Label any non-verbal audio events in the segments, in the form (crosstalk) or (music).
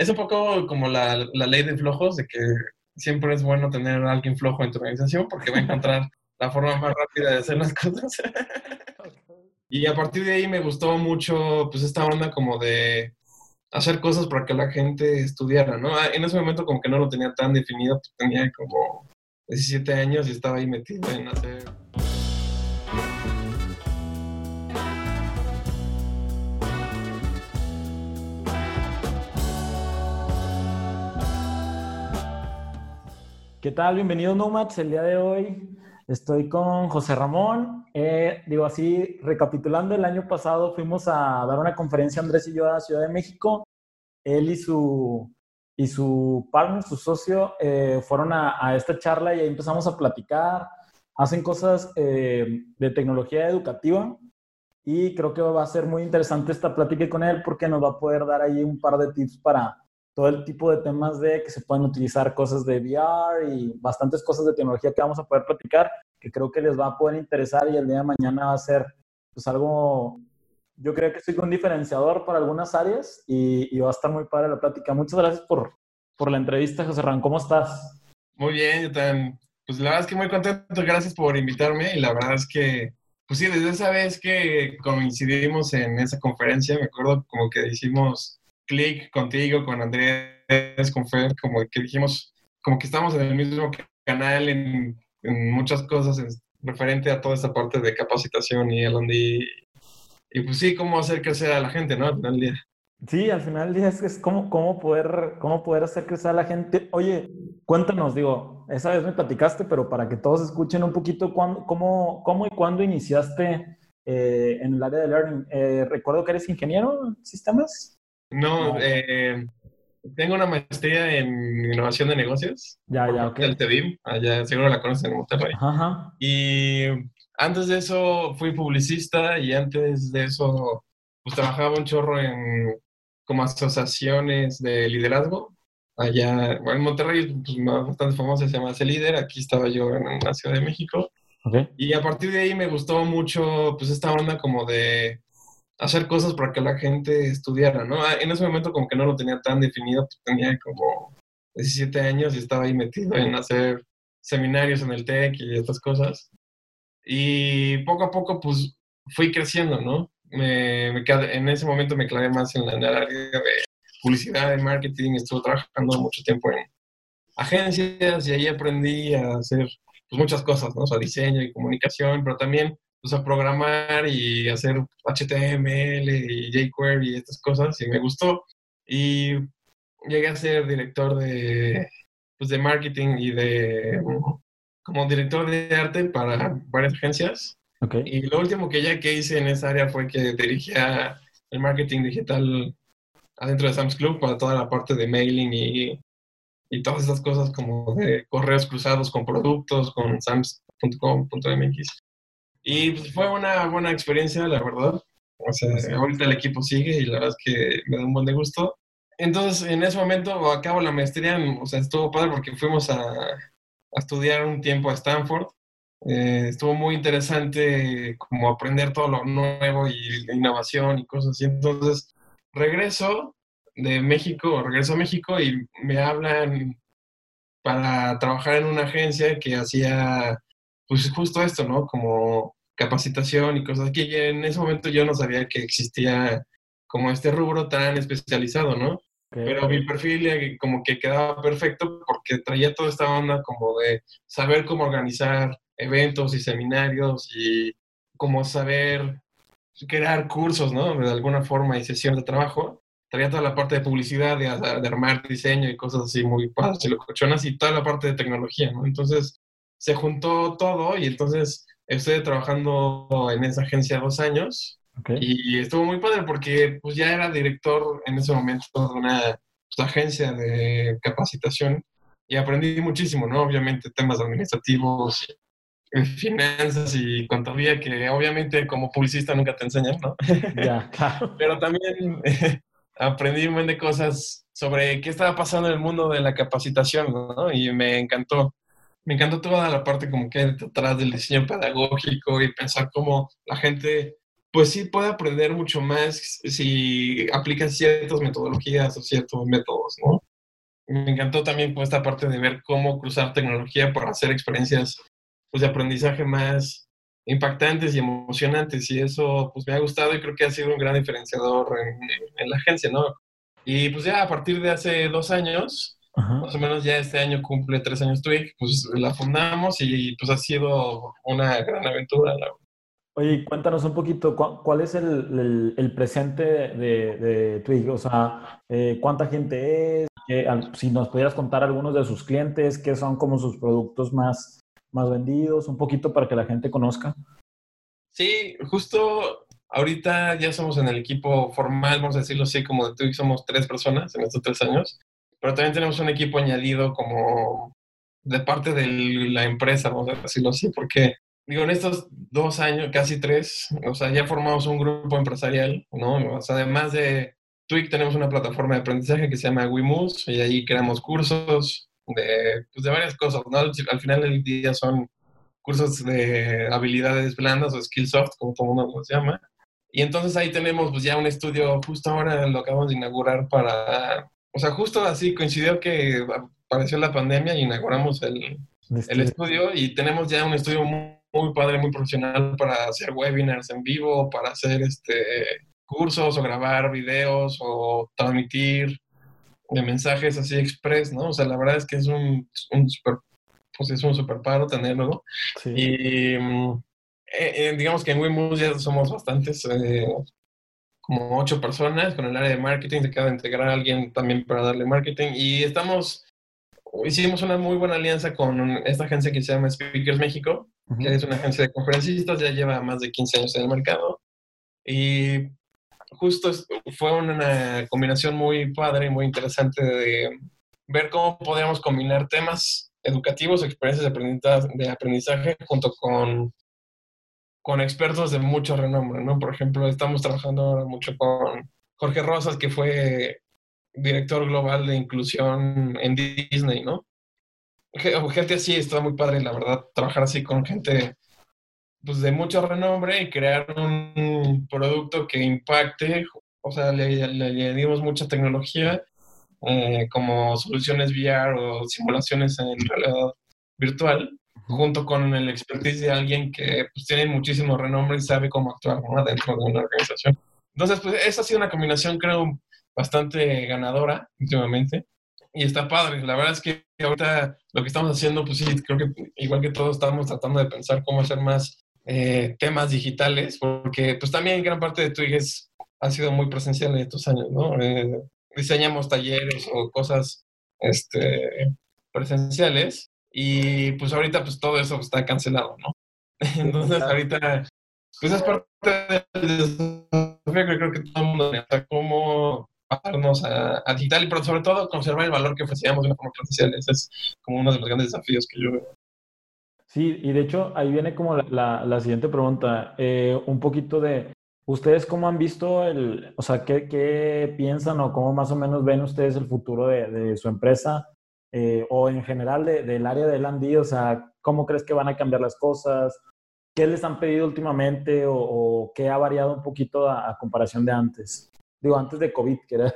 es un poco como la, la, ley de flojos, de que siempre es bueno tener a alguien flojo en tu organización porque va a encontrar (laughs) la forma más rápida de hacer las cosas. (laughs) y a partir de ahí me gustó mucho pues esta onda como de hacer cosas para que la gente estudiara, ¿no? Ah, en ese momento como que no lo tenía tan definido, pues tenía como 17 años y estaba ahí metido en hacer... ¿Qué tal? Bienvenidos Nomads. El día de hoy estoy con José Ramón. Eh, digo así, recapitulando, el año pasado fuimos a dar una conferencia Andrés y yo a Ciudad de México. Él y su, y su partner, su socio, eh, fueron a, esta charla y ahí empezamos a platicar. Hacen cosas eh, de tecnología educativa y creo que va a ser muy interesante esta plática con él porque nos va a poder dar ahí un par de tips para todo el tipo de temas de que se pueden utilizar cosas de VR y bastantes cosas de tecnología que vamos a poder platicar, que creo que les va a poder interesar y el día de mañana va a ser pues algo, yo creo que soy un diferenciador para algunas áreas y, va a estar muy padre la plática. Muchas gracias por, por la entrevista, José Ran. ¿Cómo estás? Muy bien, yo también. Pues la verdad es que muy contento. Gracias por invitarme y la verdad es que, pues sí, desde esa vez que coincidimos en esa conferencia, me acuerdo como que hicimos clic contigo, con Andrés, con Fer, como que dijimos, como que estamos en el mismo canal en, muchas cosas referente a toda esta parte de capacitación y L&D. Y pues sí, cómo hacer crecer a la gente, ¿no? Al final del día. Sí, al final del día es, es cómo, cómo, poder, cómo poder hacer crecer a la gente. Oye, cuéntanos, digo, esa vez me platicaste, pero para que todos escuchen un poquito, ¿cuándo, cómo, cómo y cuándo iniciaste eh, en el área de learning? Eh, recuerdo que eres ingeniero en sistemas. No, eh, tengo una maestría en innovación de negocios. Ya, ya, ok. Del TEDIM, allá seguro la conocen en Monterrey. Ajá. Y antes de eso fui publicista y antes de eso pues trabajaba un chorro en como asociaciones de liderazgo. Allá, bueno, en Monterrey, pues bastante famosa, se llama C Líder. Aquí estaba yo en la Ciudad de México. Okay. Y a partir de ahí me gustó mucho pues esta onda como de hacer cosas para que la gente estudiara, ¿no? Ah, en ese momento como que no lo tenía tan definido, pues, tenía como 17 años y estaba ahí metido en hacer seminarios en el TEC y estas cosas. Y poco a poco pues fui creciendo, ¿no? Me, me en ese momento me clavé más en, la, el área de publicidad, de marketing, estuve trabajando mucho tiempo en agencias y ahí aprendí a hacer pues, muchas cosas, ¿no? O sea, diseño y comunicación, pero también pues, a programar y hacer HTML y jQuery y estas cosas y me gustó. Y llegué a ser director de, pues, de marketing y de como director de arte para varias agencias. Okay. Y lo último que ya que hice en esa área fue que dirigía el marketing digital adentro de Sam's Club para toda la parte de mailing y, y todas esas cosas como de correos cruzados con productos, con sams.com.mx. Y pues, fue una buena experiencia, la verdad. O sea, ahorita el equipo sigue y la verdad es que me da un buen de gusto. Entonces, en ese momento acabo la maestría, o sea, estuvo padre porque fuimos a, a estudiar un tiempo a Stanford. Eh, estuvo muy interesante como aprender todo lo nuevo y innovación y cosas así. Entonces, regreso de México, regreso a México y me hablan para trabajar en una agencia que hacía pues justo esto, ¿no? Como capacitación y cosas que en ese momento yo no sabía que existía como este rubro tan especializado, ¿no? Pero mi perfil como que quedaba perfecto porque traía toda esta onda como de saber cómo organizar eventos y seminarios y como saber crear cursos, ¿no? De alguna forma y sesión de trabajo. Traía toda la parte de publicidad, de, de armar diseño y cosas así muy padres y locochonas y toda la parte de tecnología, ¿no? Entonces, se juntó todo y entonces estuve trabajando en esa agencia dos años y estuvo muy padre porque pues ya era director en ese momento de una pues, agencia de capacitación y aprendí muchísimo, ¿no? Obviamente temas administrativos, finanzas y contabilidad que obviamente como publicista nunca te enseñan, ¿no? (laughs) Ya, claro. Pero también (laughs) aprendí un montón de cosas sobre qué estaba pasando en el mundo de la capacitación, ¿no? Y me encantó me encantó toda la parte como que detrás del diseño pedagógico y pensar cómo la gente pues sí puede aprender mucho más si aplica ciertas metodologías o ciertos métodos, ¿no? Me encantó también pues, esta parte de ver cómo cruzar tecnología para hacer experiencias pues, de aprendizaje más impactantes y emocionantes y eso pues me ha gustado y creo que ha sido un gran diferenciador en, la agencia, ¿no? Y pues ya a partir de hace dos años, más o menos ya este año cumple tres años Twig, pues la fundamos y pues ha sido una gran aventura, la Oye, cuéntanos un poquito, ¿cuál es el, presente de, de, Twig? O sea, eh, ¿cuánta gente es? si nos pudieras contar algunos de sus clientes, qué son como sus productos más, más vendidos, un poquito para que la gente conozca. Sí, justo ahorita ya somos en el equipo formal, vamos a decirlo así, como de Twig somos tres personas en estos tres años, pero también tenemos un equipo añadido como de parte de la empresa, vamos a decirlo así, porque digo, en estos dos años, casi tres, o sea, ya formamos un grupo empresarial, ¿no? O sea, además de Twig, tenemos una plataforma de aprendizaje que se llama WeMoves y ahí creamos cursos de, pues, de varias cosas, ¿no? Al final del día son cursos de habilidades blandas o skill soft, como todo el mundo los llama. Y entonces ahí tenemos pues ya un estudio, justo ahora lo acabamos de inaugurar para, o sea, justo así coincidió que apareció la pandemia y inauguramos el, el estudio y tenemos ya un estudio muy muy padre, muy profesional para hacer webinars en vivo, para hacer este cursos o grabar videos o transmitir de mensajes así express, ¿no? O sea, la verdad es que es un, un super, pues es un super paro tenerlo, ¿no? Sí. Y mm, eh, eh, digamos que en WeMove ya somos bastantes, eh, como ocho personas con el área de marketing, se acaba de integrar a alguien también para darle marketing y estamos, hicimos una muy buena alianza con esta agencia que se llama Speakers México, que es una agencia de conferencistas, ya lleva más de 15 años en el mercado. Y justo fue una combinación muy padre y muy interesante de ver cómo podríamos combinar temas educativos, experiencias de aprendizaje, junto con, con expertos de mucho renombre, ¿no? Por ejemplo, estamos trabajando ahora mucho con Jorge Rosas, que fue director global de inclusión en Disney, ¿no? gente así está muy padre, la verdad, trabajar así con gente pues, de mucho renombre y crear un producto que impacte, o sea, le, añadimos mucha tecnología eh, como soluciones VR o simulaciones en realidad virtual, junto con el expertise de alguien que pues, tiene muchísimo renombre y sabe cómo actuar dentro de una organización. Entonces, pues esa ha sido una combinación, creo, bastante ganadora últimamente y está padre. La verdad es que ahorita lo que estamos haciendo, pues sí, creo que igual que todos estamos tratando de pensar cómo hacer más eh, temas digitales, porque pues también gran parte de Twig ha sido muy presencial en estos años, ¿no? Eh, diseñamos talleres o cosas este, presenciales y pues ahorita pues todo eso está cancelado, ¿no? (laughs) Entonces ahorita, pues es parte del desafío que creo que todo el mundo, o cómo pasarnos a, digital, pero sobre todo conservar el valor que ofrecíamos de una forma presencial. Ese es como uno de los grandes desafíos que yo veo. Sí, y de hecho ahí viene como la, la, siguiente pregunta, eh, un poquito de, ¿ustedes cómo han visto el, o sea, qué, qué piensan o cómo más o menos ven ustedes el futuro de, de su empresa eh, o en general de, del área de Landy? O sea, ¿cómo crees que van a cambiar las cosas? ¿Qué les han pedido últimamente o, o qué ha variado un poquito a comparación de antes? Digo, antes de COVID, que era...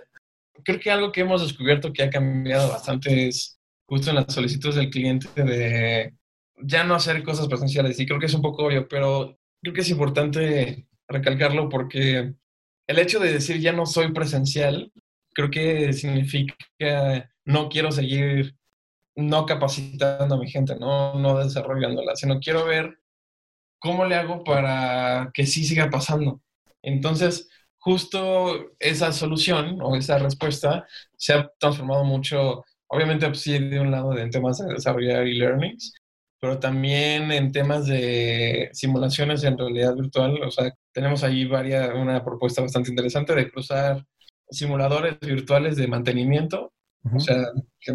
Creo que algo que hemos descubierto que ha cambiado bastante es justo en las solicitudes del cliente de ya no hacer cosas presenciales. Y creo que es un poco obvio, pero creo que es importante recalcarlo porque el hecho de decir ya no soy presencial, creo que significa no quiero seguir no capacitando a mi gente, no, no desarrollándola, sino quiero ver cómo le hago para que sí siga pasando. Entonces, justo esa solución o esa respuesta se ha transformado mucho, obviamente pues, sí de un lado en temas de desarrollar e-learnings, pero también en temas de simulaciones en realidad virtual. O sea, tenemos ahí varias, una propuesta bastante interesante de cruzar simuladores virtuales de mantenimiento. O sea, que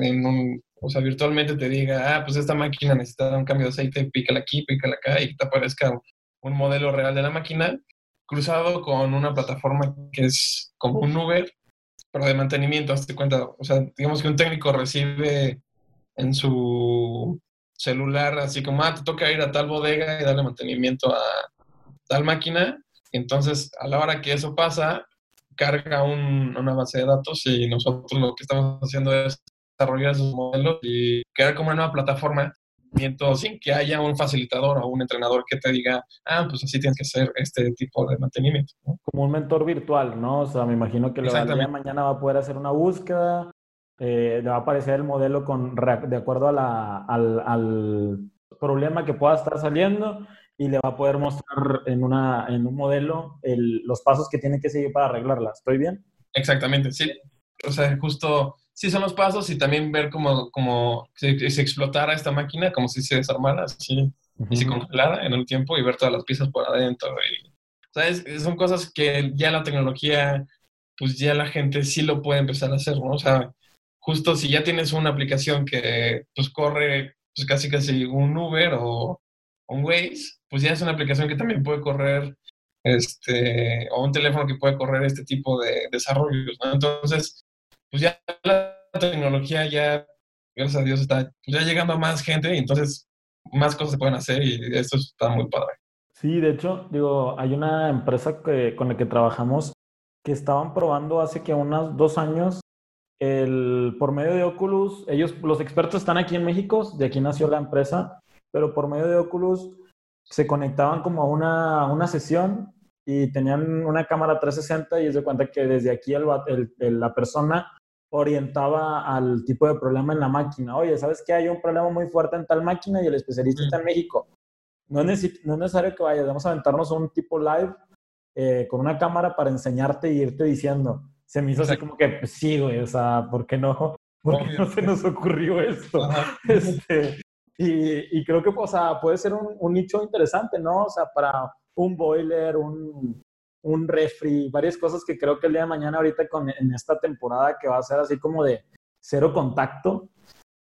o sea, virtualmente te diga, ah, pues esta máquina necesita un cambio de aceite, pícala aquí, pícala acá, y te aparezca un modelo real de la máquina cruzado con una plataforma que es como un Uber, pero de mantenimiento, hazte cuenta. O sea, digamos que un técnico recibe en su celular así como, ah, te toca ir a tal bodega y darle mantenimiento a tal máquina, Entonces, a la hora que eso pasa, carga una base de datos y nosotros lo que estamos haciendo es desarrollar esos modelos y crear como una nueva plataforma sin que haya un facilitador o un entrenador que te diga, ah, pues así tienes que hacer este tipo de mantenimiento. Como un mentor virtual, ¿no? O sea, me imagino que día mañana va a poder hacer una búsqueda, eh, le va a aparecer el modelo con, de acuerdo a la, al, al, problema que pueda estar saliendo y le va a poder mostrar en, una, en un modelo el, los pasos que tiene que seguir para arreglarla. ¿Estoy bien? Exactamente, sí. O sea, justo sí son los pasos y también ver cómo, cómo si, se explotara esta máquina, como si se desarmara así, y se congelara en un tiempo y ver todas las piezas por adentro. Y, o son cosas que ya la tecnología, pues ya la gente sí lo puede empezar a hacer, ¿no? O sea, justo si ya tienes una aplicación que pues corre pues casi casi un Uber o un Waze, pues ya es una aplicación que también puede correr este, o un teléfono que puede correr este tipo de desarrollos, ¿no? Entonces, pues ya la tecnología ya, gracias a Dios, está pues ya llegando a más gente y entonces más cosas se pueden hacer y esto está muy padre. Sí, de hecho, digo, hay una empresa que, con la que trabajamos que estaban probando hace que unos dos años el, por medio de Oculus, ellos, los expertos están aquí en México, de aquí nació la empresa, pero por medio de Oculus se conectaban como a una, una sesión y tenían una cámara 360 y es de cuenta que desde aquí el, el, la persona orientaba al tipo de problema en la máquina. Oye, ¿sabes que hay un problema muy fuerte en tal máquina y el especialista está en México? No es, no es necesario que vayas, vamos a aventarnos un tipo live eh, con una cámara para enseñarte y irte diciendo. Se me hizo así como que, pues, sí, güey, o sea, ¿por qué no? ¿Por qué no se nos ocurrió esto? (laughs) Este, y, y, creo que, o sea, puede ser un, un, nicho interesante, ¿no? O sea, para un boiler, un, un refri, varias cosas que creo que el día de mañana ahorita con, en esta temporada que va a ser así como de cero contacto,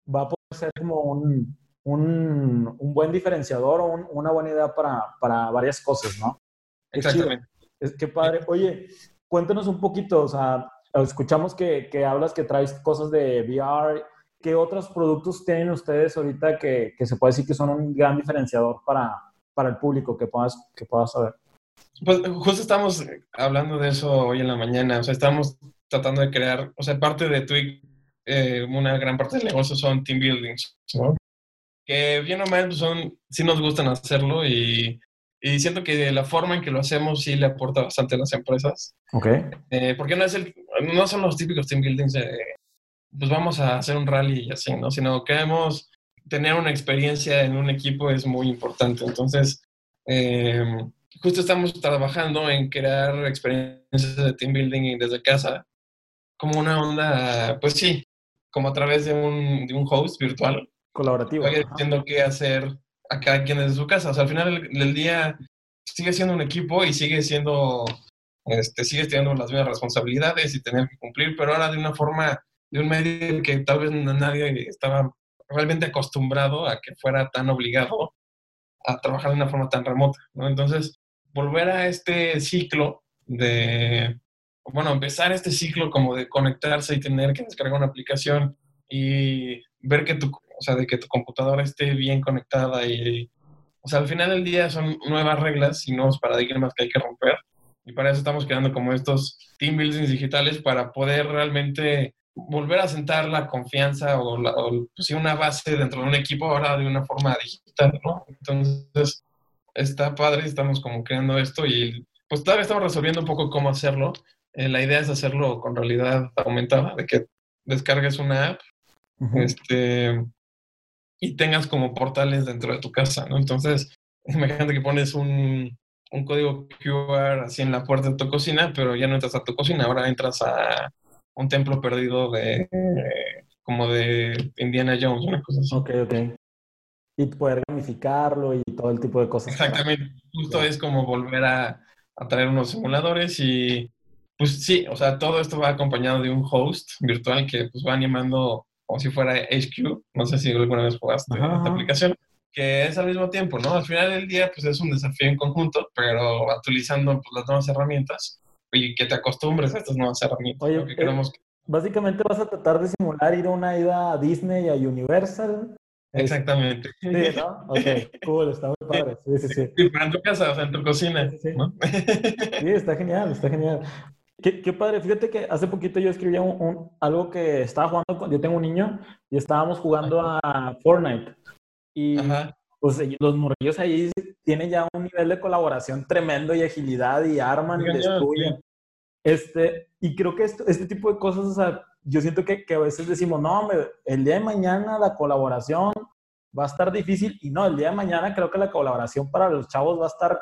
va a poder ser como un, un, un buen diferenciador o una buena idea para, para varias cosas, ¿no? Exactamente. Es que padre. Oye, cuéntanos un poquito, o sea, escuchamos que, que, hablas que traes cosas de VR. ¿Qué otros productos tienen ustedes ahorita que, que se puede decir que son un gran diferenciador para, para el público que puedas, que puedas saber? Pues justo estamos hablando de eso hoy en la mañana, o sea, estamos tratando de crear, o sea, parte de Twig, eh, una gran parte del negocio son team buildings, ¿no? Que bien o mal pues, son, sí nos gustan hacerlo y, y, siento que la forma en que lo hacemos sí le aporta bastante a las empresas. Ok. Eh, porque no, es el, no son los típicos team buildings de, pues vamos a hacer un rally y así, ¿no? Sino queremos tener una experiencia en un equipo es muy importante. Entonces, eh, justo estamos trabajando en crear experiencias de team building desde casa, como una onda, pues sí, como a través de un, de un host virtual. Colaborativo. Diciendo qué hacer a cada quien desde su casa. O sea, al final del, día sigue siendo un equipo y sigue siendo, este, sigues teniendo las mismas responsabilidades y tener que cumplir, pero ahora de una forma, de un medio que tal vez nadie estaba realmente acostumbrado a que fuera tan obligado a trabajar de una forma tan remota, ¿no? Entonces, volver a este ciclo de, bueno, empezar este ciclo como de conectarse y tener que descargar una aplicación y ver que tu, o sea, de que tu computadora esté bien conectada y, o sea, al final del día son nuevas reglas y nuevos paradigmas que hay que romper. Y para eso estamos creando como estos team buildings digitales para poder realmente volver a sentar la confianza o, la, pues una base dentro de un equipo ahora de una forma digital, ¿no? Entonces, está padre, estamos como creando esto y pues todavía estamos resolviendo un poco cómo hacerlo. Eh, la idea es hacerlo con realidad aumentada, de que descargues una app este, y tengas como portales dentro de tu casa, ¿no? Entonces, imagínate que pones un, un código QR así en la puerta de tu cocina, pero ya no entras a tu cocina, ahora entras a un templo perdido de como de Indiana Jones, una cosa así. Ok, ok y poder gamificarlo y todo el tipo de cosas. Exactamente, justo es como volver a, a, traer unos simuladores y pues sí, o sea, todo esto va acompañado de un host virtual que pues va animando como si fuera HQ, no sé si alguna vez jugaste esta aplicación, que es al mismo tiempo, ¿no? Al final del día pues es un desafío en conjunto, pero utilizando pues, las nuevas herramientas y que te acostumbres a estas nuevas herramientas. Oye, eh, básicamente vas a tratar de simular ir a una ida a Disney, a Universal, Exactamente. Sí, ¿no? (laughs) Ok, cool, está muy padre. Sí, sí, sí. Y para tu casa, o sea, en tu cocina. Sí, sí. está genial, está genial. Qué, qué, padre, fíjate que hace poquito yo escribía un, algo que estaba jugando, con, yo tengo un niño y estábamos jugando a Fortnite. Y pues los morrillos ahí tienen ya un nivel de colaboración tremendo y agilidad y arman y destruyen. Este, y creo que esto, este tipo de cosas, o sea, yo siento que, que a veces decimos, no, el día de mañana la colaboración va a estar difícil y no, el día de mañana creo que la colaboración para los chavos va a estar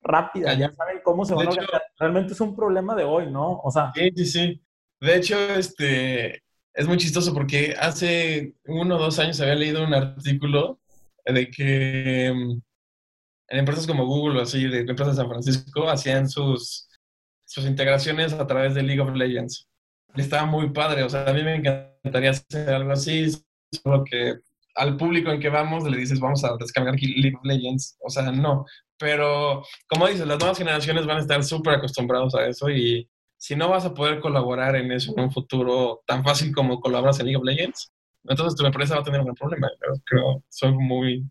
rápida, ya saben cómo se van a organizar. Realmente es un problema de hoy, ¿no? O sea. Sí, sí, sí. De hecho, este, es muy chistoso porque hace uno o dos años había leído un artículo de que mm, en empresas como Google o así, de empresas de San Francisco, hacían sus, sus integraciones a través de League of Legends. Y estaba muy padre, o sea, a mí me encantaría hacer algo así, solo que al público en que vamos le dices, vamos a descargar League of Legends, o sea, no. Pero, como dices, las nuevas generaciones van a estar súper acostumbrados a eso y si no vas a poder colaborar en eso en un futuro tan fácil como colaboras en League of Legends, entonces tu empresa va a tener un problema. Yo creo, soy muy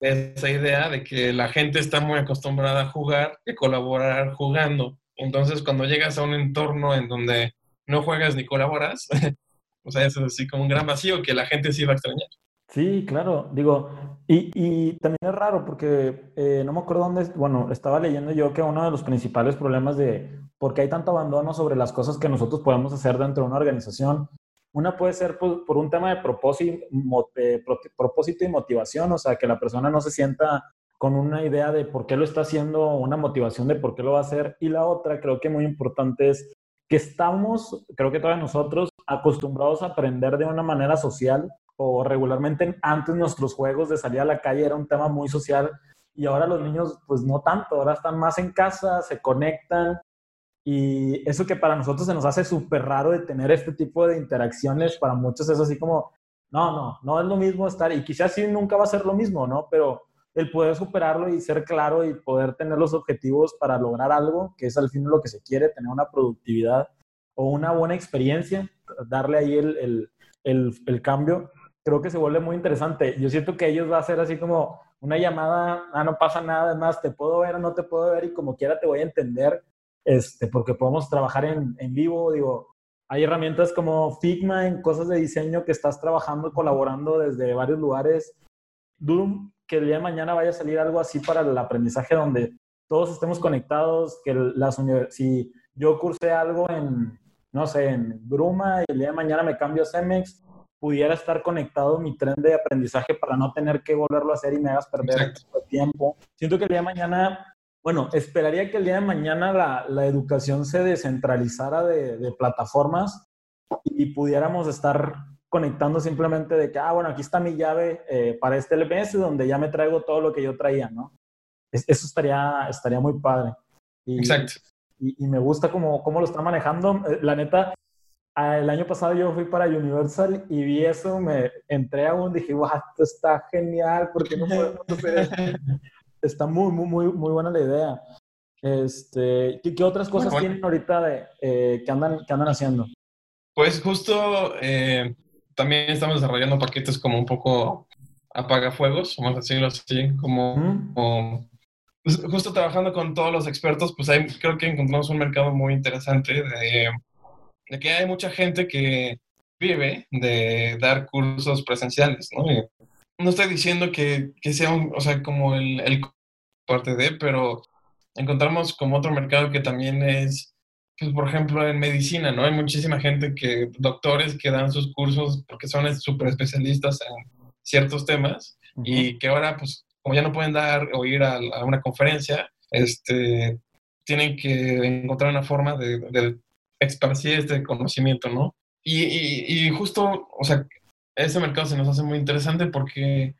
de esa idea de que la gente está muy acostumbrada a jugar y colaborar jugando. Entonces, cuando llegas a un entorno en donde no juegas ni colaboras, (laughs) o sea, eso es así como un gran vacío que la gente sí va a extrañar. Sí, claro, digo, y, y también es raro porque eh, no me acuerdo dónde, bueno, estaba leyendo yo que uno de los principales problemas de por qué hay tanto abandono sobre las cosas que nosotros podemos hacer dentro de una organización una puede ser por, un tema de propósito, propósito y motivación, o sea, que la persona no se sienta con una idea de por qué lo está haciendo, una motivación de por qué lo va a hacer. Y la otra, creo que muy importante es que estamos, creo que todos nosotros, acostumbrados a aprender de una manera social o regularmente antes nuestros juegos de salir a la calle era un tema muy social y ahora los niños pues no tanto, ahora están más en casa, se conectan y eso que para nosotros se nos hace súper raro de tener este tipo de interacciones, para muchos es así como, no, no, no es lo mismo estar, y quizás sí nunca va a ser lo mismo, ¿no? Pero el poder superarlo y ser claro y poder tener los objetivos para lograr algo, que es al fin lo que se quiere, tener una productividad o una buena experiencia, darle ahí el, el, el, el cambio, creo que se vuelve muy interesante. Yo siento que ellos va a ser así como una llamada, ah, no pasa nada, además te puedo ver o no te puedo ver y como quiera te voy a entender este, porque podemos trabajar en, en vivo, digo, hay herramientas como Figma en cosas de diseño que estás trabajando, colaborando desde varios lugares. Dudo que el día de mañana vaya a salir algo así para el aprendizaje donde todos estemos conectados, que las si yo cursé algo en, no sé, en Bruma y el día de mañana me cambio a Cemex, pudiera estar conectado mi tren de aprendizaje para no tener que volverlo a hacer y me hagas perder tiempo. Siento que el día de mañana bueno, esperaría que el día de mañana la, la educación se descentralizara de, de, plataformas y pudiéramos estar conectando simplemente de que, ah, bueno, aquí está mi llave eh, para este LMS donde ya me traigo todo lo que yo traía, ¿no? eso estaría, estaría muy padre. Y, Exacto. Y, y, me gusta cómo, cómo lo está manejando. Eh, la neta, el año pasado yo fui para Universal y vi eso, me entré a un, dije, wow, esto está genial, porque no podemos hacer (laughs) está muy, muy, muy, muy buena la idea. Este, ¿qué, otras cosas tienen ahorita de, eh, que, andan, que andan haciendo? Pues justo eh, también estamos desarrollando paquetes como un poco apagafuegos, vamos a decirlo así, como, pues, justo trabajando con todos los expertos, pues ahí creo que encontramos un mercado muy interesante de, de que hay mucha gente que vive de dar cursos presenciales, ¿no? No estoy diciendo que, que sea un, o sea, como el, el parte de, pero encontramos como otro mercado que también es, pues, por ejemplo, en medicina, ¿no? Hay muchísima gente que, doctores que dan sus cursos porque son súper especialistas en ciertos temas y que ahora, pues, como ya no pueden dar o ir a, una conferencia, este, tienen que encontrar una forma de, de esparcir este conocimiento, ¿no? Y, y, y, justo, o sea, ese mercado se nos hace muy interesante porque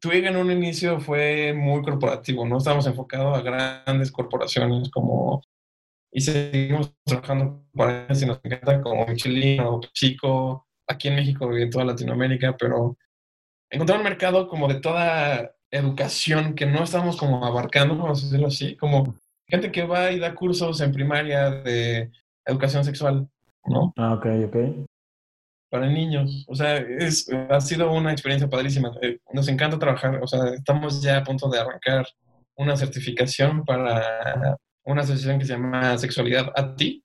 Twig en un inicio fue muy corporativo, no estábamos enfocados a grandes corporaciones como y seguimos trabajando para ellas y nos encanta como Michelin o Chico aquí en México y en toda Latinoamérica, pero encontrar un mercado como de toda educación que no estamos como abarcando, vamos a decirlo así, como gente que va y da cursos en primaria de educación sexual, ¿no? Ah, ok, ok. Para niños. O sea, es, ha sido una experiencia padrísima. Eh, nos encanta trabajar, o sea, estamos ya a punto de arrancar una certificación para una asociación que se llama Sexualidad a ti,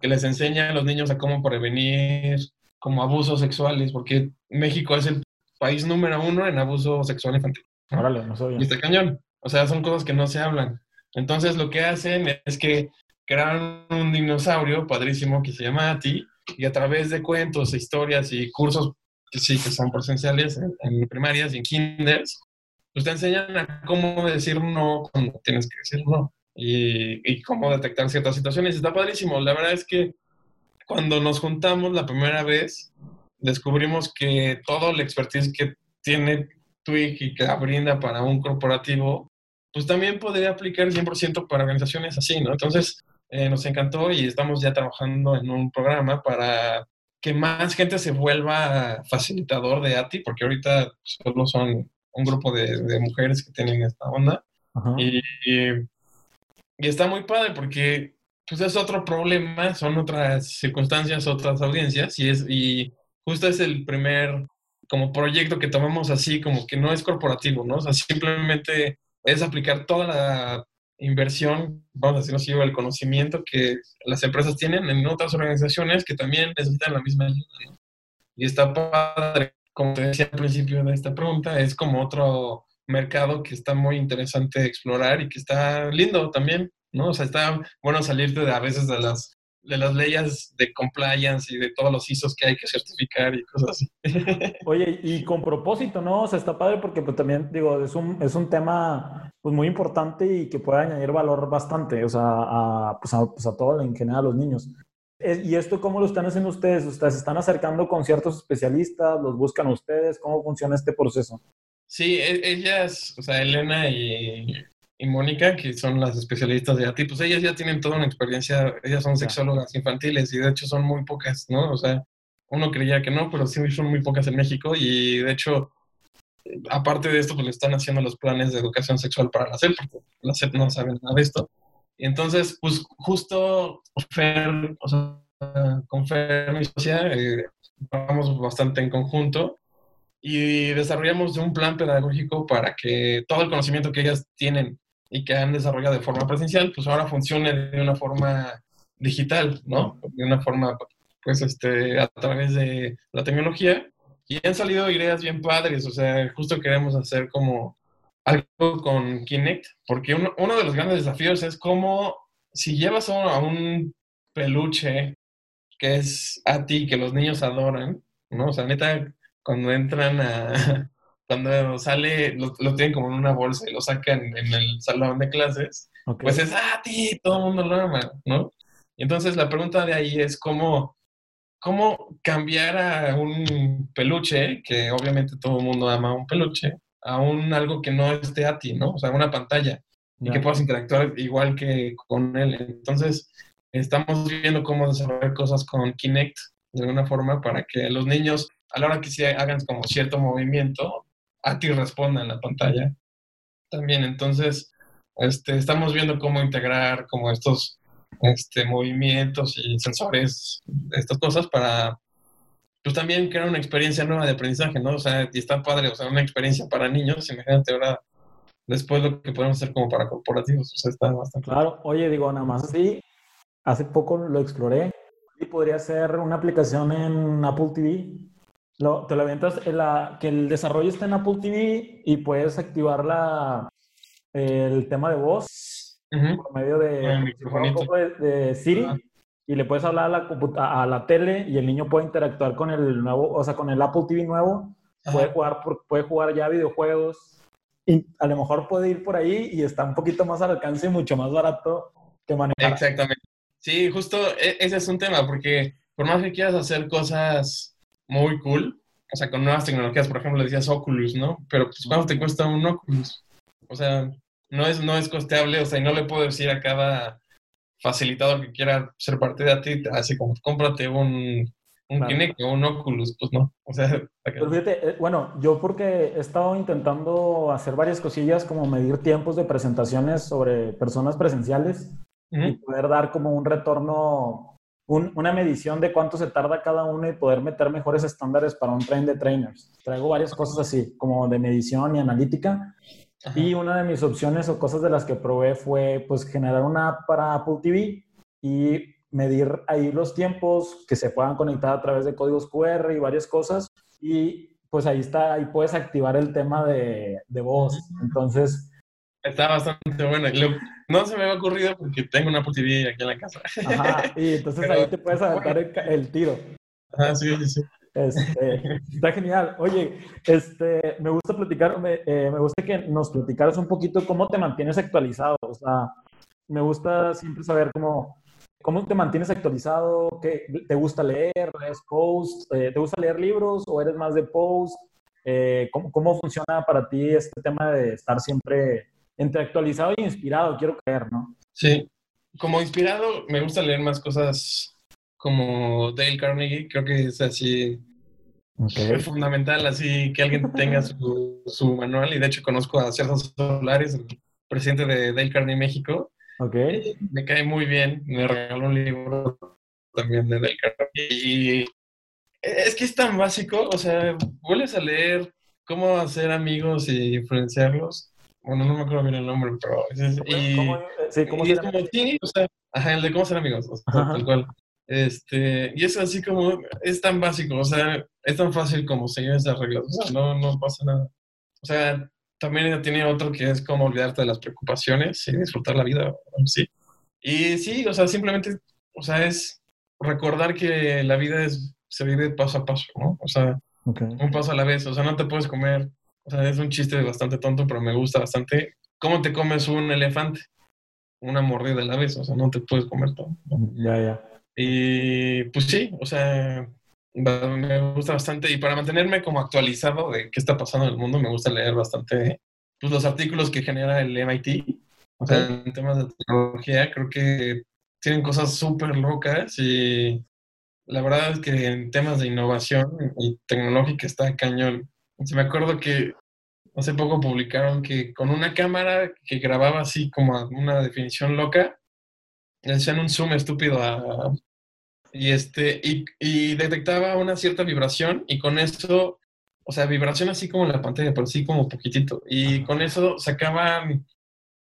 que les enseña a los niños a cómo prevenir como abusos sexuales, porque México es el país número uno en abuso sexual infantil. Órale, no sabía. Y está cañón. O sea, son cosas que no se hablan. Entonces lo que hacen es que crearon un dinosaurio padrísimo que se llama Ati y a través de cuentos, historias y cursos que sí, que son presenciales en, primarias y en kinders, pues te enseñan a cómo decir no cuando tienes que decir no y, y cómo detectar ciertas situaciones. Está padrísimo. La verdad es que cuando nos juntamos la primera vez, descubrimos que todo el expertise que tiene Twig y que la brinda para un corporativo, pues también podría aplicar 100% para organizaciones así, ¿no? Entonces, eh, nos encantó y estamos ya trabajando en un programa para que más gente se vuelva facilitador de ATI, porque ahorita solo son un grupo de, mujeres que tienen esta onda. Y, y, está muy padre porque pues es otro problema, son otras circunstancias, otras audiencias, y, es, y justo es el primer como proyecto que tomamos así, como que no es corporativo, ¿no? O sea, simplemente es aplicar toda la inversión, vamos a decirlo así, o el conocimiento que las empresas tienen en otras organizaciones que también necesitan la misma ayuda. Y está padre, como te decía al principio de esta pregunta, es como otro mercado que está muy interesante explorar y que está lindo también, ¿no? O sea, está bueno salirte a veces de las de las leyes de compliance y de todos los ISOs que hay que certificar y cosas así. (laughs) Oye, y con propósito, ¿no? O sea, está padre porque pues, también, digo, es un, es un tema pues, muy importante y que puede añadir valor bastante, o sea, a, pues, a, pues, a todo, en general, a los niños. ¿Y esto cómo lo están haciendo ustedes? ¿Ustedes se están acercando con ciertos especialistas? ¿Los buscan ustedes? ¿Cómo funciona este proceso? Sí, e, ellas, o sea, Elena y y Mónica, que son las especialistas de ATI, pues ellas ya tienen toda una experiencia, ellas son sexólogas infantiles y de hecho son muy pocas, ¿no? O sea, uno creía que no, pero sí son muy pocas en México y de hecho, aparte de esto, pues le están haciendo los planes de educación sexual para la SEP, porque la SEP no sabe nada de esto. Y entonces, pues justo Fer, o sea, con Fer, mi socia, eh, trabajamos bastante en conjunto y desarrollamos un plan pedagógico para que todo el conocimiento que ellas tienen y que han desarrollado de forma presencial, pues ahora funcione de una forma digital, ¿no? De una forma, pues, este, a través de la tecnología. Y han salido ideas bien padres, o sea, justo queremos hacer como algo con Kinect, porque uno, uno de los grandes desafíos es cómo, si llevas a un peluche que es a ti, que los niños adoran, ¿no? O sea, neta, cuando entran a, cuando sale, lo, tienen como en una bolsa y lo sacan en el salón de clases, pues es, ah, ti, todo el mundo lo ama, ¿no? Y entonces la pregunta de ahí es cómo, cómo cambiar a un peluche, que obviamente todo el mundo ama un peluche, a un algo que no esté a ti, ¿no? O sea, una pantalla, y que puedas interactuar igual que con él. Entonces, estamos viendo cómo desarrollar cosas con Kinect de alguna forma para que los niños, a la hora que se hagan como cierto movimiento, a ti responda en la pantalla también. Entonces, este, estamos viendo cómo integrar como estos este, movimientos y sensores, estas cosas para pues también crear una experiencia nueva de aprendizaje, ¿no? O sea, y está padre, o sea, una experiencia para niños, imagínate ahora después lo que podemos hacer como para corporativos, o sea, está bastante Claro, oye, digo, nada más así, hace poco lo exploré y podría ser una aplicación en Apple TV lo, te lo avientas, la, que el desarrollo está en Apple TV y puedes activar la, el tema de voz por medio de, de, Siri y le puedes hablar a la, a la tele y el niño puede interactuar con el nuevo, o sea, con el Apple TV nuevo, puede jugar, puede jugar ya videojuegos y a lo mejor puede ir por ahí y está un poquito más al alcance y mucho más barato que manejar. Exactamente. Sí, justo e, ese es un tema, porque por más que quieras hacer cosas muy cool. O sea, con nuevas tecnologías, por ejemplo, decías Oculus, ¿no? Pero pues, ¿cuánto te cuesta un Oculus? O sea, no es, no es costeable, o sea, y no le puedo decir a cada facilitador que quiera ser parte de ti, así como cómprate un, un Kinect o un Oculus, pues no. O sea, (laughs) Pero fíjate, eh, bueno, yo porque he estado intentando hacer varias cosillas como medir tiempos de presentaciones sobre personas presenciales y poder dar como un retorno una medición de cuánto se tarda cada uno y poder meter mejores estándares para un train de trainers. Traigo varias cosas así, como de medición y analítica. Y una de mis opciones o cosas de las que probé fue pues generar una app para Apple TV y medir ahí los tiempos que se puedan conectar a través de códigos QR y varias cosas. Y pues ahí está, ahí puedes activar el tema de, de voz. Entonces, Está bastante buena. No se me había ocurrido porque tengo una TV aquí en la casa. Ajá, y entonces ahí te puedes aventar el, tiro. Ah, sí, sí. Este, está genial. Oye, este, me gusta platicar, me, eh, me, gusta que nos platicaras un poquito cómo te mantienes actualizado. O sea, me gusta siempre saber cómo, cómo te mantienes actualizado, qué te gusta leer, lees post, eh, te gusta leer libros o eres más de post. Eh, ¿cómo, ¿Cómo funciona para ti este tema de estar siempre entre actualizado y inspirado, quiero creer, ¿no? Sí, como inspirado me gusta leer más cosas como Dale Carnegie, creo que es así es fundamental, así que alguien tenga su, su, manual y de hecho conozco a Sergio Solares, el presidente de Dale Carnegie México. Okay. Me cae muy bien, me regaló un libro también de Dale Carnegie y es que es tan básico, o sea, vuelves a leer cómo hacer amigos y influenciarlos bueno, no me acuerdo bien el nombre, pero... y, ¿Cómo, sí, ¿cómo ser amigos? Sí, o sea, ajá, el de cómo ser amigos, o sea, tal cual. Este, y es así como, es tan básico, o sea, es tan fácil como seguir esas reglas, o sea, no, no pasa nada. O sea, también tiene otro que es como olvidarte de las preocupaciones y disfrutar la vida, sí. Y sí, o sea, simplemente, o sea, es recordar que la vida es, se vive paso a paso, ¿no? O sea, un paso a la vez, o sea, no te puedes comer o sea, es un chiste bastante tonto, pero me gusta bastante. ¿Cómo te comes un elefante? Una mordida a la vez, o sea, no te puedes comer todo. Ya, ya. Y pues sí, o sea, me gusta bastante. Y para mantenerme como actualizado de qué está pasando en el mundo, me gusta leer bastante pues, los artículos que genera el MIT. O sea, en temas de tecnología, creo que tienen cosas súper locas y la verdad es que en temas de innovación y tecnológica está cañón. Se me acuerdo que hace poco publicaron que con una cámara que grababa así como una definición loca, le hacían un zoom estúpido a, y este y, detectaba una cierta vibración y con eso, o sea, vibración así como en la pantalla, pero así como poquitito. Y con eso sacaban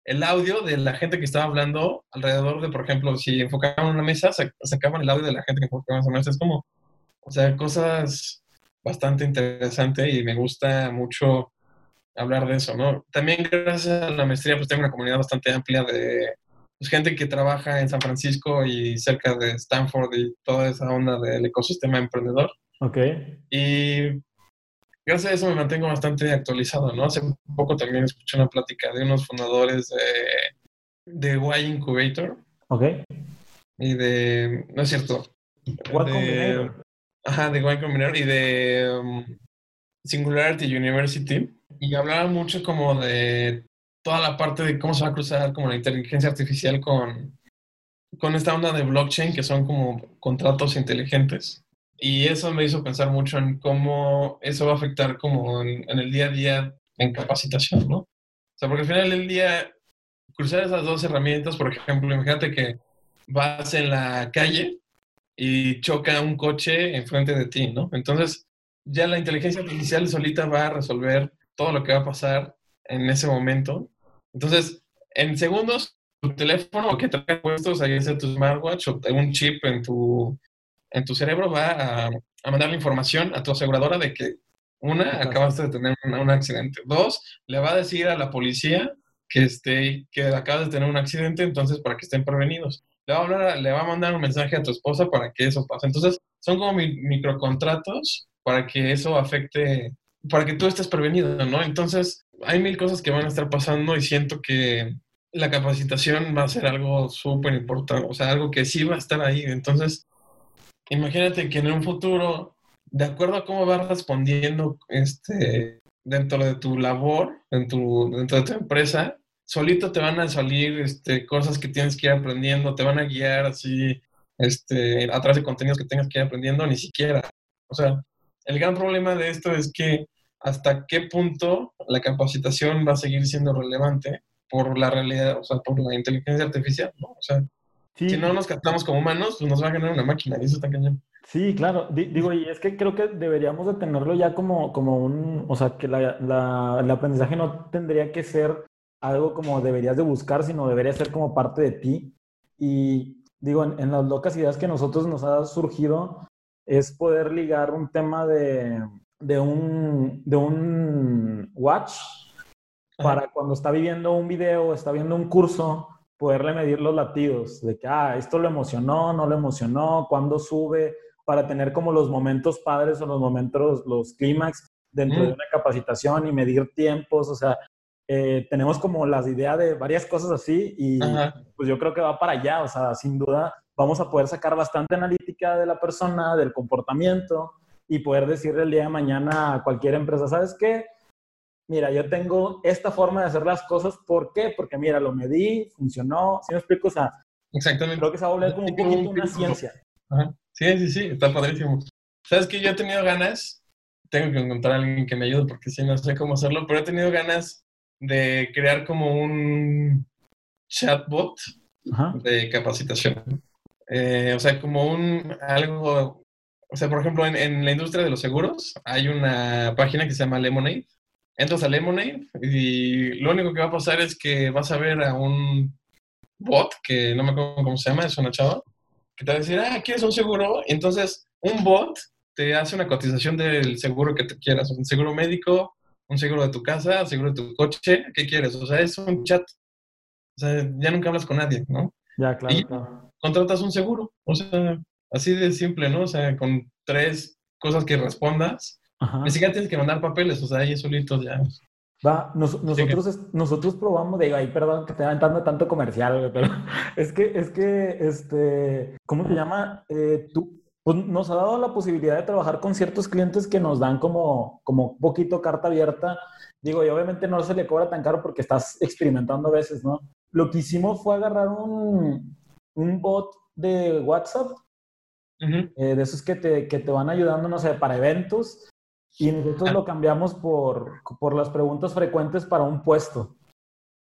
el audio de la gente que estaba hablando alrededor de, por ejemplo, si enfocaban una mesa, sacaban el audio de la gente que enfocaba esa mesa. Es como, o sea, cosas bastante interesante y me gusta mucho hablar de eso, ¿no? También gracias a la maestría pues tengo una comunidad bastante amplia de pues, gente que trabaja en San Francisco y cerca de Stanford y toda esa onda del ecosistema emprendedor. Ok. Y gracias a eso me mantengo bastante actualizado, ¿no? Hace poco también escuché una plática de unos fundadores de, de Y Incubator. Ok. Y de, no es cierto. de, Ajá, de Y Combinator y de um, Singularity University. Y hablaba mucho como de toda la parte de cómo se va a cruzar como la inteligencia artificial con, con esta onda de blockchain, que son como contratos inteligentes. Y eso me hizo pensar mucho en cómo eso va a afectar como en, el día a día en capacitación, ¿no? O sea, porque al final del día, cruzar esas dos herramientas, por ejemplo, imagínate que vas en la calle y choca un coche enfrente de ti, ¿no? Entonces, ya la inteligencia artificial solita va a resolver todo lo que va a pasar en ese momento. Entonces, en segundos, tu teléfono que trae puestos, ahí es tu smartwatch o un chip en tu, en tu cerebro, va a, a mandar la información a tu aseguradora de que, una, acabaste de tener un, accidente. Dos, le va a decir a la policía que, esté, que acabas de tener un accidente, entonces para que estén prevenidos le va a, mandar un mensaje a tu esposa para que eso pase. Entonces, son como microcontratos para que eso afecte, para que tú estés prevenido, ¿no? Entonces, hay mil cosas que van a estar pasando y siento que la capacitación va a ser algo súper importante, o sea, algo que sí va a estar ahí. Entonces, imagínate que en un futuro, de acuerdo a cómo vas respondiendo este, dentro de tu labor, en tu, dentro de tu empresa, solito te van a salir este, cosas que tienes que ir aprendiendo, te van a guiar así este, a través de contenidos que tengas que ir aprendiendo, ni siquiera. O sea, el gran problema de esto es que hasta qué punto la capacitación va a seguir siendo relevante por la realidad, o sea, por la inteligencia artificial, ¿no? O sea, Si no nos captamos como humanos, pues nos va a ganar una máquina y eso está cañón. Sí, claro. digo, y es que creo que deberíamos de tenerlo ya como, como un, o sea, que la, la, el aprendizaje no tendría que ser algo como deberías de buscar, sino debería ser como parte de ti. Y digo, en, las locas ideas que nosotros nos ha surgido es poder ligar un tema de, de, un, de un watch para cuando está viviendo un video, está viendo un curso, poderle medir los latidos, de que, ah, esto lo emocionó, no lo emocionó, cuándo sube, para tener como los momentos padres o los momentos, los clímax dentro de una capacitación y medir tiempos, o sea, eh, tenemos como las ideas de varias cosas así y pues yo creo que va para allá, o sea, sin duda vamos a poder sacar bastante analítica de la persona, del comportamiento y poder decirle el día de mañana a cualquier empresa, ¿sabes qué? Mira, yo tengo esta forma de hacer las cosas, ¿por qué? Porque mira, lo medí, funcionó, ¿sí me explico? O sea, Exactamente. creo que se va a volver como un poquito una ciencia. Sí, sí, sí, está padrísimo. ¿Sabes que Yo he tenido ganas, tengo que encontrar a alguien que me ayude porque si no sé cómo hacerlo, pero he tenido ganas de crear como un chatbot de capacitación. Eh, o sea, como un algo, o sea, por ejemplo, en, la industria de los seguros hay una página que se llama Lemonade. Entras a Lemonade y lo único que va a pasar es que vas a ver a un bot, que no me acuerdo cómo se llama, es una chava, que te va a decir, ah, ¿quieres un seguro? Y entonces un bot te hace una cotización del seguro que te quieras, un seguro médico, un seguro de tu casa, seguro de tu coche, ¿qué quieres? O sea, es un chat. O sea, ya nunca hablas con nadie, ¿no? Ya, claro. Y contratas un seguro. O sea, así de simple, ¿no? O sea, con tres cosas que respondas. Ni siquiera tienes que mandar papeles, o sea, ahí solitos ya. Va, nosotros, nosotros probamos, digo, ahí perdón que te aventando tanto comercial, pero (laughs) es que, es que, este, ¿cómo se llama? Eh, tú, pues nos ha dado la posibilidad de trabajar con ciertos clientes que nos dan como, como poquito carta abierta. Digo, y obviamente no se le cobra tan caro porque estás experimentando a veces, ¿no? Lo que hicimos fue agarrar un, un bot de WhatsApp, eh, de esos que te, que te van ayudando, no sé, para eventos, y nosotros lo cambiamos por, por las preguntas frecuentes para un puesto.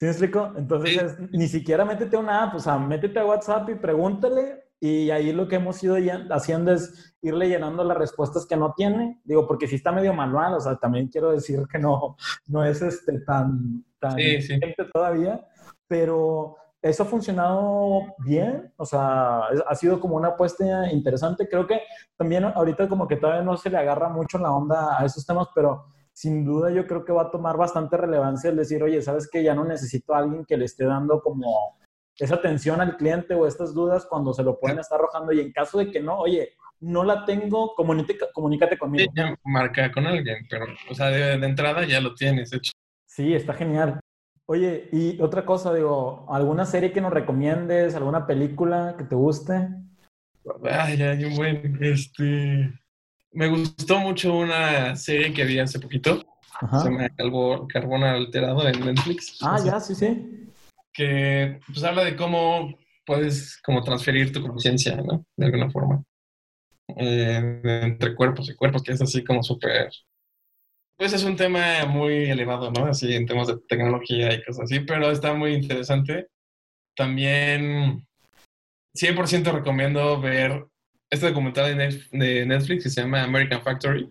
¿Sí me explico? Entonces, ni siquiera métete a una app, o sea, métete a WhatsApp y pregúntale y ahí lo que hemos ido haciendo es irle llenando las respuestas que no tiene. Digo, porque si está medio manual, o sea, también quiero decir que no, no es este tan, tan sí, todavía, pero eso ha funcionado bien, o sea, ha sido como una apuesta interesante. Creo que también ahorita como que todavía no se le agarra mucho la onda a esos temas, pero sin duda yo creo que va a tomar bastante relevancia el decir, oye, ¿sabes que Ya no necesito a alguien que le esté dando como esa atención al cliente o estas dudas cuando se lo pueden estar arrojando y en caso de que no, oye, no la tengo, comunícate, conmigo. Sí, marca con alguien, pero, o sea, de, entrada ya lo tienes hecho. Sí, está genial. Oye, y otra cosa, digo, ¿alguna serie que nos recomiendes? ¿Alguna película que te guste? Ay, hay un buen, este... Me gustó mucho una serie que vi hace poquito. Se llama Carbón Alterado en Netflix. Ah, ya, sí, sí que pues habla de cómo puedes como transferir tu conciencia, ¿no? De alguna forma. Eh, entre cuerpos y cuerpos, que es así como súper... Pues es un tema muy elevado, ¿no? Así en temas de tecnología y cosas así, pero está muy interesante. También 100% recomiendo ver este documental de Netflix que se llama American Factory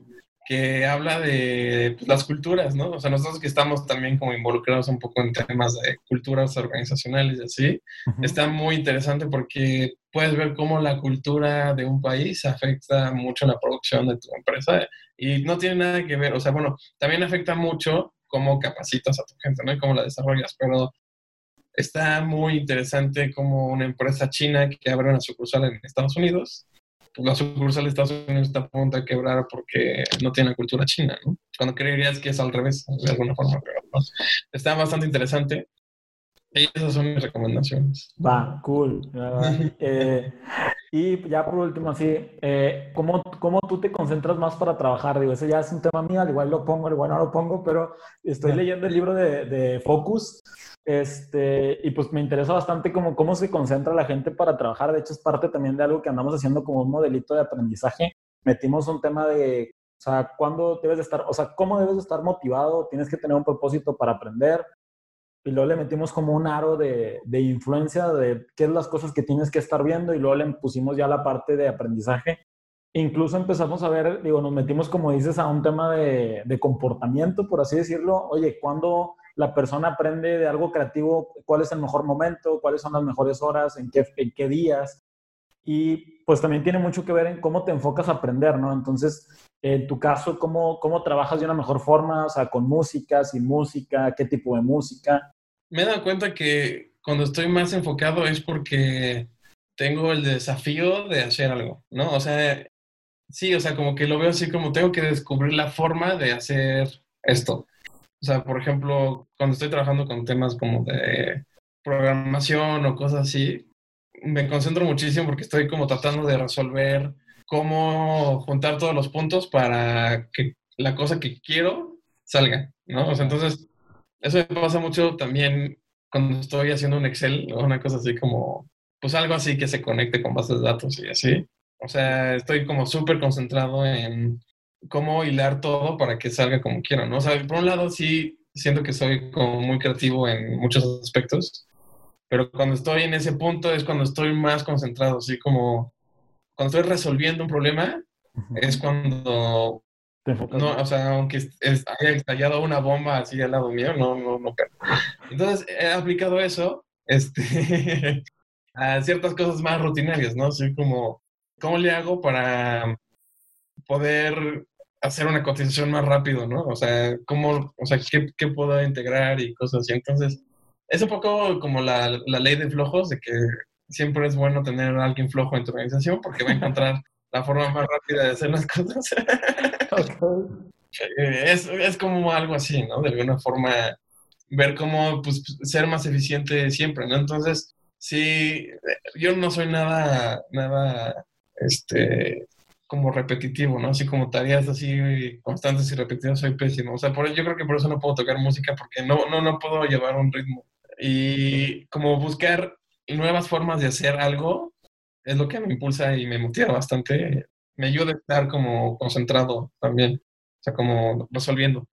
que habla de pues, las culturas, ¿no? O sea, nosotros que estamos también como involucrados un poco en temas de culturas organizacionales y así, está muy interesante porque puedes ver cómo la cultura de un país afecta mucho la producción de tu empresa y no tiene nada que ver, o sea, bueno, también afecta mucho cómo capacitas a tu gente, ¿no? Y cómo la desarrollas, pero está muy interesante como una empresa china que abre una sucursal en Estados Unidos la sucursal de Estados Unidos está a punto de quebrar porque no tiene cultura china, ¿no? Cuando creerías que es al revés, de alguna forma, pero está bastante interesante. Esas son mis recomendaciones. Va, cool. (laughs) Eh, y ya por último, así, eh, ¿cómo, ¿cómo, tú te concentras más para trabajar? Digo, ese ya es un tema mío, al igual lo pongo, al igual no lo pongo, pero estoy leyendo el libro de, de Focus este, y pues me interesa bastante cómo, cómo se concentra la gente para trabajar. De hecho, es parte también de algo que andamos haciendo como un modelito de aprendizaje. Metimos un tema de, o sea, cuándo debes de estar, o sea, cómo debes de estar motivado, tienes que tener un propósito para aprender. Y luego le metimos como un aro de, de influencia de qué es las cosas que tienes que estar viendo y luego le pusimos ya la parte de aprendizaje. Incluso empezamos a ver, digo, nos metimos, como dices, a un tema de, de comportamiento, por así decirlo. Oye, ¿cuándo la persona aprende de algo creativo? ¿Cuál es el mejor momento? ¿Cuáles son las mejores horas? ¿En qué, en qué días? Y pues también tiene mucho que ver en cómo te enfocas a aprender, ¿no? Entonces, en tu caso, ¿cómo, cómo trabajas de una mejor forma? O sea, con música, sin música, qué tipo de música. Me he dado cuenta que cuando estoy más enfocado es porque tengo el desafío de hacer algo, ¿no? O sea, sí, o sea, como que lo veo así como tengo que descubrir la forma de hacer esto. O sea, por ejemplo, cuando estoy trabajando con temas como de programación o cosas así, me concentro muchísimo porque estoy como tratando de resolver cómo juntar todos los puntos para que la cosa que quiero salga, ¿no? O sea, entonces, eso me pasa mucho también cuando estoy haciendo un Excel o una cosa así como, pues algo así que se conecte con bases de datos y así. O sea, estoy como súper concentrado en cómo hilar todo para que salga como quiero, ¿no? O sea, por un lado sí siento que soy como muy creativo en muchos aspectos, pero cuando estoy en ese punto es cuando estoy más concentrado, así como cuando estoy resolviendo un problema, es cuando, no, o sea, aunque haya estallado una bomba así al lado mío, no, no, no. Entonces, he aplicado eso este, (laughs) a ciertas cosas más rutinarias, ¿no? Así como, ¿cómo le hago para poder hacer una cotización más rápido, ¿no? O sea, ¿cómo, o sea, qué, qué puedo integrar y cosas así? Entonces, es un poco como la, la ley de flojos, de que siempre es bueno tener a alguien flojo en tu organización porque va a encontrar la forma más rápida de hacer las (laughs) cosas. es, es, como algo así, ¿no? De alguna forma, ver cómo pues, ser más eficiente siempre, ¿no? Entonces, sí, yo no soy nada, nada, este, como repetitivo, ¿no? Así como tareas así constantes y repetitivas, soy pésimo. O sea, por, yo creo que por eso no puedo tocar música porque no, no, no puedo llevar un ritmo. Y como buscar nuevas formas de hacer algo es lo que me impulsa y me motiva bastante. Me ayuda a estar como concentrado también. O sea, como resolviendo.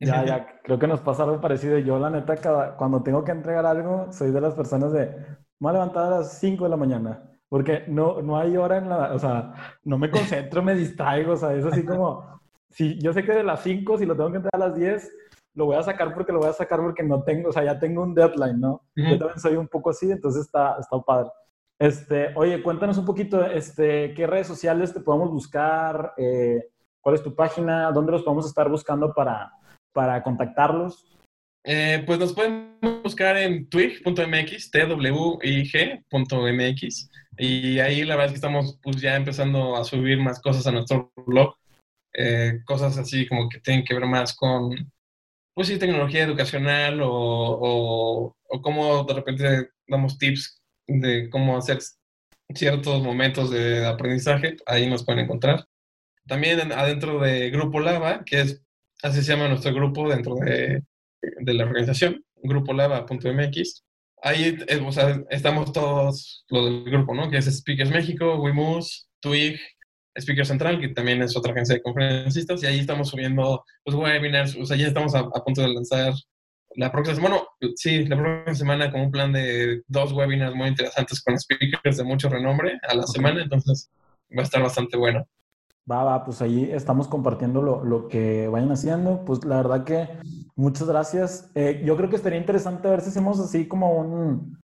Ya, (laughs) ya, creo que nos pasa algo parecido. Yo, la neta, cada, cuando tengo que entregar algo, soy de las personas de, me voy a levantar a las 5 de la mañana. Porque no, no hay hora en la, o sea, no me concentro, me distraigo, o sea, es así como, si yo sé que de las 5, si lo tengo que entregar a las 10, lo voy a sacar porque lo voy a sacar porque no tengo, o sea, ya tengo un deadline, ¿no? Yo también soy un poco así, entonces está, está padre. Este, oye, cuéntanos un poquito, este, ¿qué redes sociales te podemos buscar? Eh, ¿Cuál es tu página? ¿Dónde los podemos estar buscando para, para contactarlos? Eh, pues nos pueden buscar en twig.mx, twig.mx, y ahí la verdad es que estamos pues ya empezando a subir más cosas a nuestro blog, eh, cosas así como que tienen que ver más con pues tecnología educacional o, o, o cómo de repente damos tips de cómo hacer ciertos momentos de aprendizaje, ahí nos pueden encontrar. También adentro de Grupo Lava, que es, así se llama nuestro grupo dentro de, de la organización, grupolava.mx. Ahí eh, o sea, estamos todos los del grupo, ¿no? Que es Speakers México, Wimus, Twig, Speaker Central, que también es otra agencia de conferencistas, y ahí estamos subiendo los webinars, o sea, ya estamos a, punto de lanzar la próxima semana, sí, la próxima semana con un plan de dos webinars muy interesantes con speakers de mucho renombre a la semana, entonces va a estar bastante bueno. Va, va, pues ahí estamos compartiendo lo, lo que vayan haciendo. Pues la verdad que muchas gracias. Eh, yo creo que estaría interesante ver si hacemos así como un,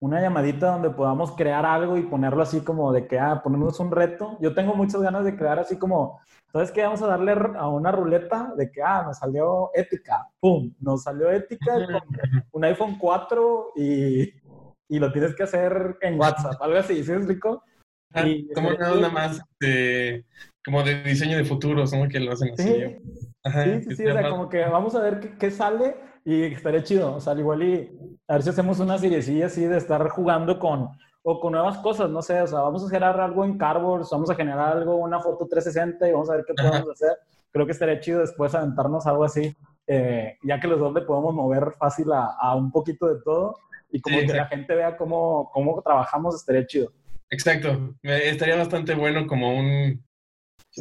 una llamadita donde podamos crear algo y ponerlo así como de que, ah, ponemos un reto. Yo tengo muchas ganas de crear así como, ¿sabes qué? Vamos a darle a una ruleta de que, ah, nos salió ética, ¡pum! Nos salió ética con un iPhone 4 y, y lo tienes que hacer en WhatsApp, algo así, ¿sí es rico? Ah, como nada más de, como de diseño de futuro, como que lo hacen así. Sí, sí, sí, sí o sea, como que vamos a ver qué, qué sale y estaría chido, o sea, al igual y a ver si hacemos una serie así de estar jugando con, o con nuevas cosas, no sé, o sea, vamos a generar algo en Cardboard, vamos a generar algo, una foto 360 y vamos a ver qué podemos hacer. Creo que estaría chido después aventarnos algo así, eh, ya que los dos le podemos mover fácil a, a un poquito de todo y como que la gente vea cómo, cómo trabajamos, estaría chido. Exacto, estaría bastante bueno como un,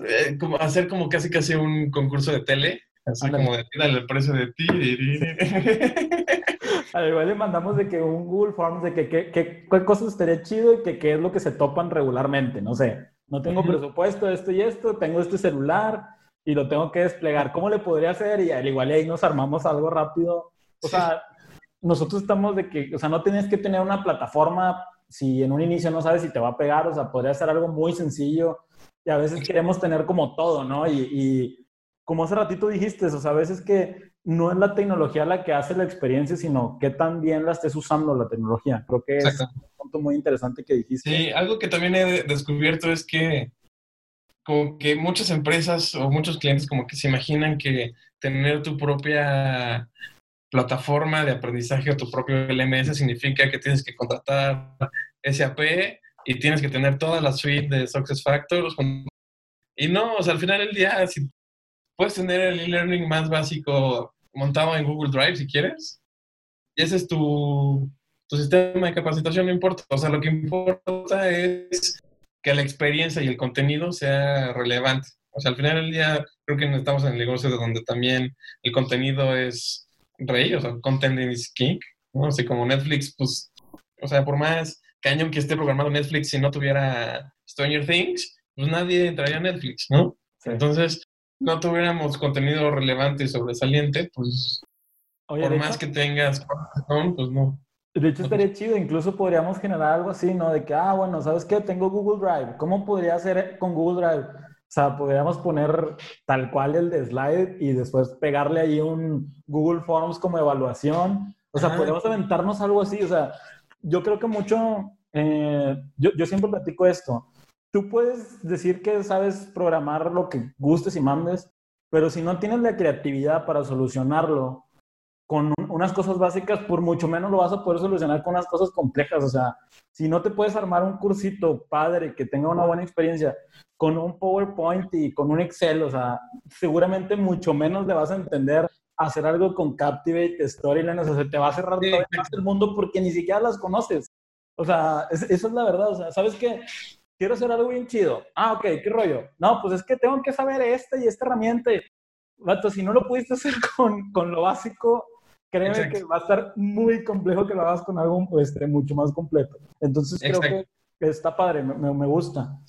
eh, como hacer como casi casi un concurso de tele Así como de tírale el precio de ti. (laughs) Al igual le mandamos de que un Google Forms de que qué cosas estaría chido y que qué es lo que se topan regularmente, no sé. No tengo presupuesto, esto y esto, tengo este celular y lo tengo que desplegar. ¿Cómo le podría hacer? Y al igual ahí nos armamos algo rápido. O sea, nosotros estamos de que, o sea, no tienes que tener una plataforma si en un inicio no sabes si te va a pegar, o sea, podría ser algo muy sencillo. Y a veces queremos tener como todo, ¿no? Y, y como hace ratito dijiste, o sea, a veces que no es la tecnología la que hace la experiencia, sino que también la estés usando la tecnología. Creo que es un punto muy interesante que dijiste. Sí, algo que también he descubierto es que como que muchas empresas o muchos clientes como que se imaginan que tener tu propia plataforma de aprendizaje o tu propio LMS significa que tienes que contratar SAP y tienes que tener toda la suite de Success Factors. Y no, o sea, al final del día, si puedes tener el e-learning más básico montado en Google Drive si quieres. Y ese es tu, tu sistema de capacitación, no importa. O sea, lo que importa es que la experiencia y el contenido sea relevante. O sea, al final del día creo que estamos en el negocio de donde también el contenido es rey, o sea, content is king, ¿no? Así como Netflix, pues, o sea, por más cañón que esté programado Netflix, si no tuviera Stranger Things, pues nadie entraría a Netflix, ¿no? Entonces, no tuviéramos contenido relevante y sobresaliente, pues por más que tengas pues no. De hecho, estaría chido, incluso podríamos generar algo así, ¿no? De que, ah, bueno, ¿sabes qué? Tengo Google Drive. ¿Cómo podría hacer con Google Drive? O sea, podríamos poner tal cual el de slide y después pegarle ahí un Google Forms como evaluación. O sea, podríamos aventarnos algo así. O sea, yo creo que mucho, eh, yo, yo siempre platico esto tú puedes decir que sabes programar lo que gustes y mandes, pero si no tienes la creatividad para solucionarlo con unas cosas básicas, por mucho menos lo vas a poder solucionar con unas cosas complejas. O sea, si no te puedes armar un cursito padre que tenga una buena experiencia con un PowerPoint y con un Excel, o sea, seguramente mucho menos le vas a entender hacer algo con Captivate, Storyline, o sea, se te va a cerrar todo el mundo porque ni siquiera las conoces. O sea, eso es la verdad. O sea, ¿sabes qué? Quiero hacer algo bien chido. Ah, ok, ¿qué rollo? No, pues es que tengo que saber esta y esta herramienta. Vato, si no lo pudiste hacer (laughs) con, con lo básico, créeme que va a estar muy complejo que lo hagas con algo este, mucho más completo. Entonces creo que está padre, me, me, gusta.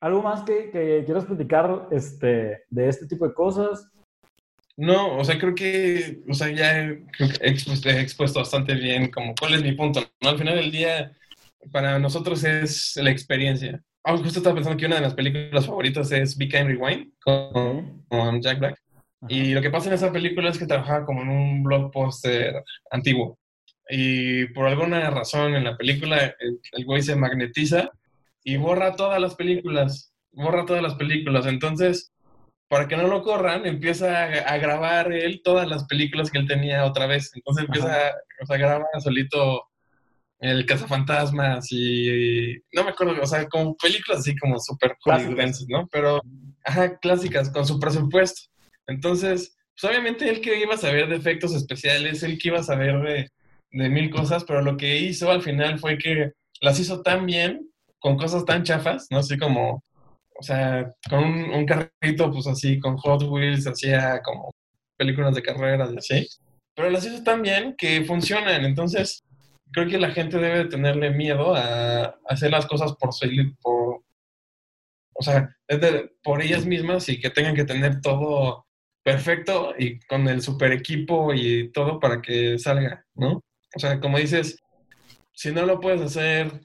¿Algo más que, que quieras platicar este, de este tipo de cosas? No, o sea, creo que, o sea, ya he, he expuesto bastante bien como cuál es mi punto. ¿no? Al final del día, para nosotros es la experiencia. Ah, justo estaba pensando que una de las películas favoritas es Be Kind Rewind con, Jack Black. Y lo que pasa en esa película es que trabajaba como en un blog poster antiguo. Y por alguna razón en la película el, güey se magnetiza y borra todas las películas. Borra todas las películas. Entonces, para que no lo corran, empieza a, grabar él todas las películas que él tenía otra vez. Entonces empieza o sea, a grabar solito el Cazafantasmas y no me acuerdo, o sea, como películas así como súper hollywoodenses, ¿no? Pero, ajá, clásicas, con su presupuesto. Entonces, pues obviamente él que iba a saber de efectos especiales, él que iba a saber de, de mil cosas, pero lo que hizo al final fue que las hizo tan bien, con cosas tan chafas, ¿no? Así como, o sea, con un, un carrito, pues así, con Hot Wheels, hacía como películas de carreras y así. Pero las hizo tan bien que funcionan, entonces creo que la gente debe tenerle miedo a hacer las cosas por por, o sea, por ellas mismas y que tengan que tener todo perfecto y con el super equipo y todo para que salga, ¿no? O sea, como dices, si no lo puedes hacer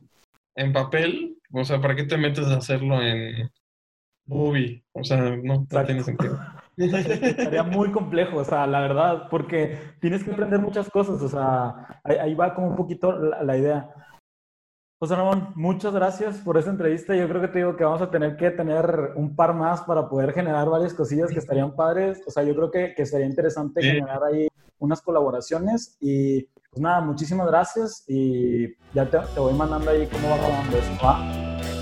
en papel, o sea, ¿para qué te metes a hacerlo en Ruby? O sea, no, no tiene sentido. Sería muy complejo, o sea, la verdad, porque tienes que aprender muchas cosas, o sea, ahí, va como un poquito la, idea. José Ramón, muchas gracias por esta entrevista. Yo creo que te digo que vamos a tener que tener un par más para poder generar varias cosillas que estarían padres. O sea, yo creo que, que sería interesante generar ahí unas colaboraciones. Y pues nada, muchísimas gracias y ya te, te voy mandando ahí cómo va rodando eso.